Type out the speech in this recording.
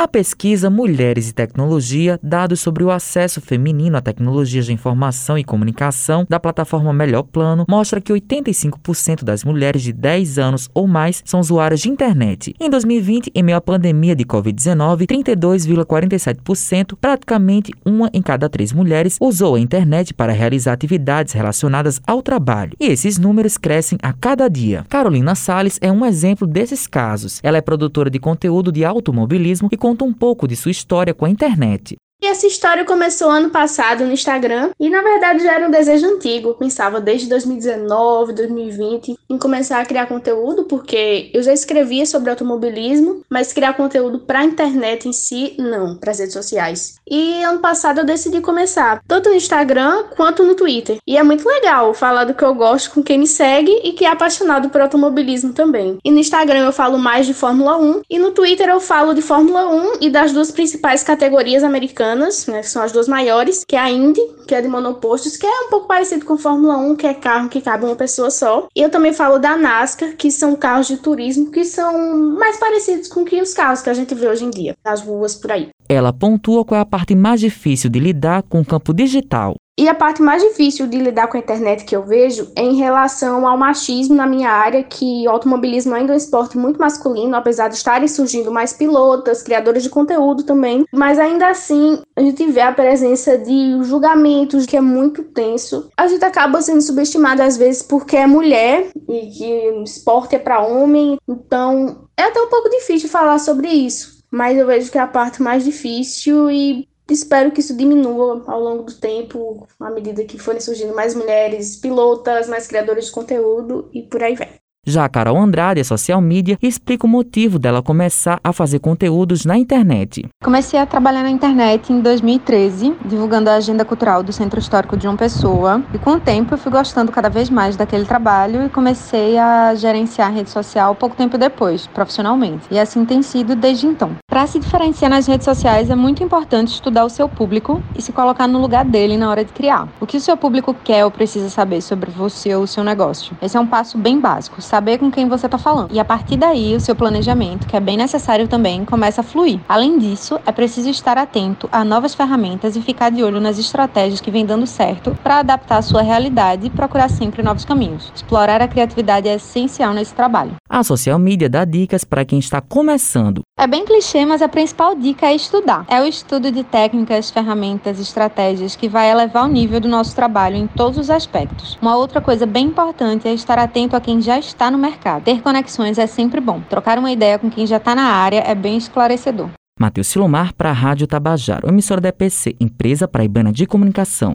A pesquisa Mulheres e Tecnologia, dados sobre o acesso feminino a tecnologias de informação e comunicação da plataforma Melhor Plano, mostra que 85% das mulheres de 10 anos ou mais são usuárias de internet. Em 2020, em meio à pandemia de Covid-19, 32,47%, praticamente uma em cada três mulheres, usou a internet para realizar atividades relacionadas ao trabalho. E esses números crescem a cada dia. Carolina Sales é um exemplo desses casos. Ela é produtora de conteúdo de automobilismo e conta um pouco de sua história com a internet. E essa história começou ano passado no Instagram e na verdade já era um desejo antigo. Eu pensava desde 2019, 2020 em começar a criar conteúdo, porque eu já escrevia sobre automobilismo, mas criar conteúdo para a internet em si, não, para as redes sociais. E ano passado eu decidi começar, tanto no Instagram quanto no Twitter. E é muito legal falar do que eu gosto com quem me segue e que é apaixonado por automobilismo também. E no Instagram eu falo mais de Fórmula 1 e no Twitter eu falo de Fórmula 1 e das duas principais categorias americanas americanas, né, que são as duas maiores, que é a Indy, que é de monopostos, que é um pouco parecido com a Fórmula 1, que é carro que cabe uma pessoa só. E eu também falo da NASCAR, que são carros de turismo que são mais parecidos com que os carros que a gente vê hoje em dia, nas ruas por aí. Ela pontua qual é a parte mais difícil de lidar com o campo digital. E a parte mais difícil de lidar com a internet que eu vejo é em relação ao machismo na minha área, que o automobilismo ainda é um esporte muito masculino, apesar de estarem surgindo mais pilotas, criadores de conteúdo também, mas ainda assim a gente vê a presença de julgamentos que é muito tenso. A gente acaba sendo subestimado às vezes porque é mulher e que o esporte é para homem, então é até um pouco difícil falar sobre isso. Mas eu vejo que é a parte mais difícil e Espero que isso diminua ao longo do tempo, à medida que forem surgindo mais mulheres pilotas, mais criadoras de conteúdo e por aí vai. Já a Carol Andrade, social media, explica o motivo dela começar a fazer conteúdos na internet. Comecei a trabalhar na internet em 2013, divulgando a agenda cultural do Centro Histórico de uma Pessoa. E com o tempo eu fui gostando cada vez mais daquele trabalho e comecei a gerenciar a rede social pouco tempo depois, profissionalmente. E assim tem sido desde então. Para se diferenciar nas redes sociais é muito importante estudar o seu público e se colocar no lugar dele na hora de criar. O que o seu público quer ou precisa saber sobre você ou o seu negócio. Esse é um passo bem básico saber com quem você está falando. E a partir daí, o seu planejamento, que é bem necessário também, começa a fluir. Além disso, é preciso estar atento a novas ferramentas e ficar de olho nas estratégias que vêm dando certo para adaptar a sua realidade e procurar sempre novos caminhos. Explorar a criatividade é essencial nesse trabalho. A social media dá dicas para quem está começando. É bem clichê, mas a principal dica é estudar. É o estudo de técnicas, ferramentas, estratégias que vai elevar o nível do nosso trabalho em todos os aspectos. Uma outra coisa bem importante é estar atento a quem já está está no mercado. Ter conexões é sempre bom. Trocar uma ideia com quem já está na área é bem esclarecedor. Matheus Silomar para a Rádio Tabajaro, emissora da EPC, Empresa Paraibana de Comunicação.